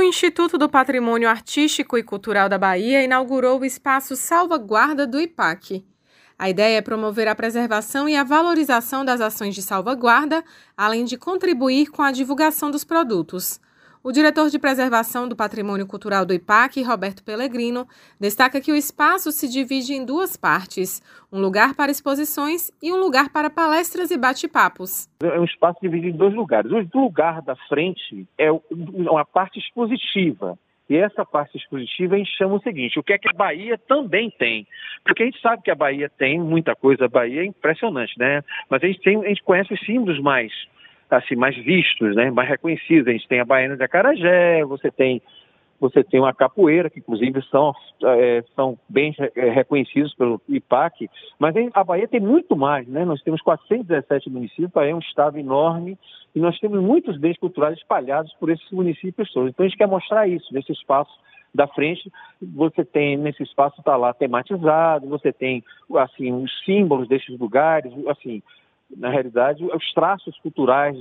O Instituto do Patrimônio Artístico e Cultural da Bahia inaugurou o espaço Salvaguarda do IPAC. A ideia é promover a preservação e a valorização das ações de salvaguarda, além de contribuir com a divulgação dos produtos. O diretor de preservação do patrimônio cultural do IPAC, Roberto Pellegrino, destaca que o espaço se divide em duas partes: um lugar para exposições e um lugar para palestras e bate-papos. É um espaço dividido em dois lugares. O lugar da frente é uma parte expositiva. E essa parte expositiva a gente chama o seguinte: o que é que a Bahia também tem? Porque a gente sabe que a Bahia tem muita coisa, a Bahia é impressionante, né? Mas a gente, tem, a gente conhece os símbolos mais assim, mais vistos, né, mais reconhecidos. A gente tem a Baiana de Acarajé, você tem você tem uma capoeira, que inclusive são, é, são bem é, reconhecidos pelo IPAC, mas a Bahia tem muito mais, né? Nós temos 417 municípios, Bahia é um estado enorme e nós temos muitos bens culturais espalhados por esses municípios todos. Então a gente quer mostrar isso nesse espaço da frente, você tem nesse espaço está lá tematizado, você tem assim os símbolos desses lugares, assim na realidade, os traços culturais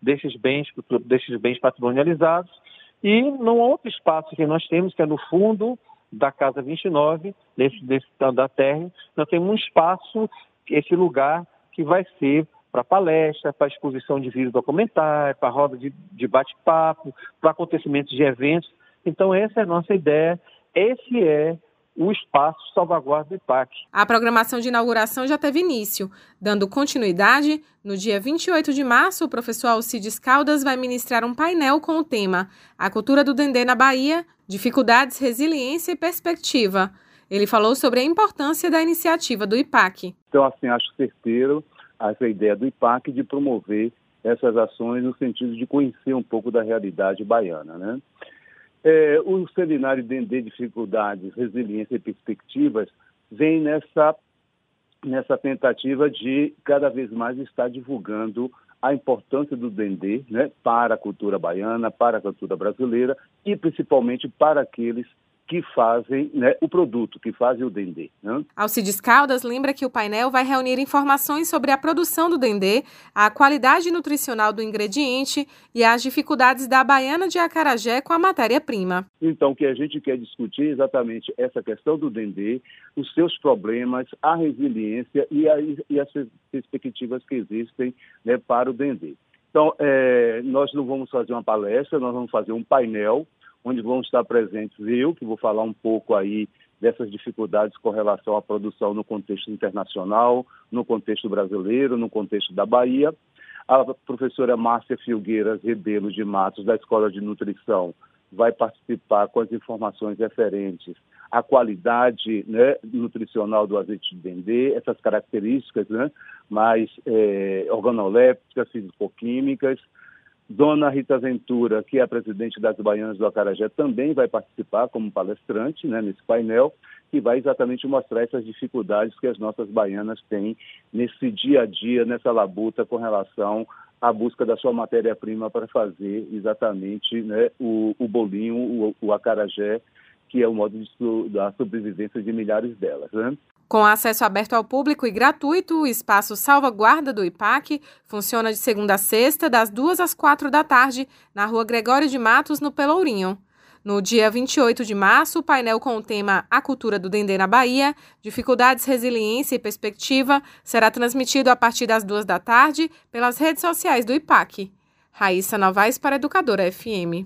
desses bens, desses bens patrimonializados. E num outro espaço que nós temos, que é no fundo da Casa 29, desse, desse da terra, nós temos um espaço, esse lugar que vai ser para palestra, para exposição de vídeo documentário, para roda de, de bate-papo, para acontecimentos de eventos. Então, essa é a nossa ideia. Esse é o espaço salvaguarda do IPAC. A programação de inauguração já teve início. Dando continuidade, no dia 28 de março, o professor Alcides Caldas vai ministrar um painel com o tema A Cultura do Dendê na Bahia, Dificuldades, Resiliência e Perspectiva. Ele falou sobre a importância da iniciativa do IPAC. Então, assim, acho certeiro essa ideia do IPAC de promover essas ações no sentido de conhecer um pouco da realidade baiana, né? É, o seminário Dendê Dificuldades, Resiliência e Perspectivas vem nessa, nessa tentativa de cada vez mais estar divulgando a importância do Dendê né, para a cultura baiana, para a cultura brasileira e principalmente para aqueles que fazem né, o produto, que fazem o dendê. Né? Alcides Caldas lembra que o painel vai reunir informações sobre a produção do dendê, a qualidade nutricional do ingrediente e as dificuldades da baiana de acarajé com a matéria-prima. Então, o que a gente quer discutir é exatamente essa questão do dendê, os seus problemas, a resiliência e, a, e as perspectivas que existem né, para o dendê. Então, é, nós não vamos fazer uma palestra, nós vamos fazer um painel onde vão estar presentes eu, que vou falar um pouco aí dessas dificuldades com relação à produção no contexto internacional, no contexto brasileiro, no contexto da Bahia. A professora Márcia Filgueiras Rebelo de Matos, da Escola de Nutrição, vai participar com as informações referentes à qualidade né, nutricional do azeite de dendê, essas características né, mais é, organolépticas, fisicoquímicas, Dona Rita Ventura, que é a presidente das Baianas do Acarajé, também vai participar como palestrante né, nesse painel, que vai exatamente mostrar essas dificuldades que as nossas baianas têm nesse dia a dia, nessa labuta com relação à busca da sua matéria-prima para fazer exatamente né, o, o, bolinho, o, o acarajé, que é o modo de, da sobrevivência de milhares delas. Né? Com acesso aberto ao público e gratuito, o espaço Salvaguarda do IPAC funciona de segunda a sexta, das duas às quatro da tarde, na rua Gregório de Matos, no Pelourinho. No dia 28 de março, o painel com o tema A Cultura do Dendê na Bahia, Dificuldades, Resiliência e Perspectiva, será transmitido a partir das duas da tarde pelas redes sociais do IPAC. Raíssa Novaes para Educadora FM.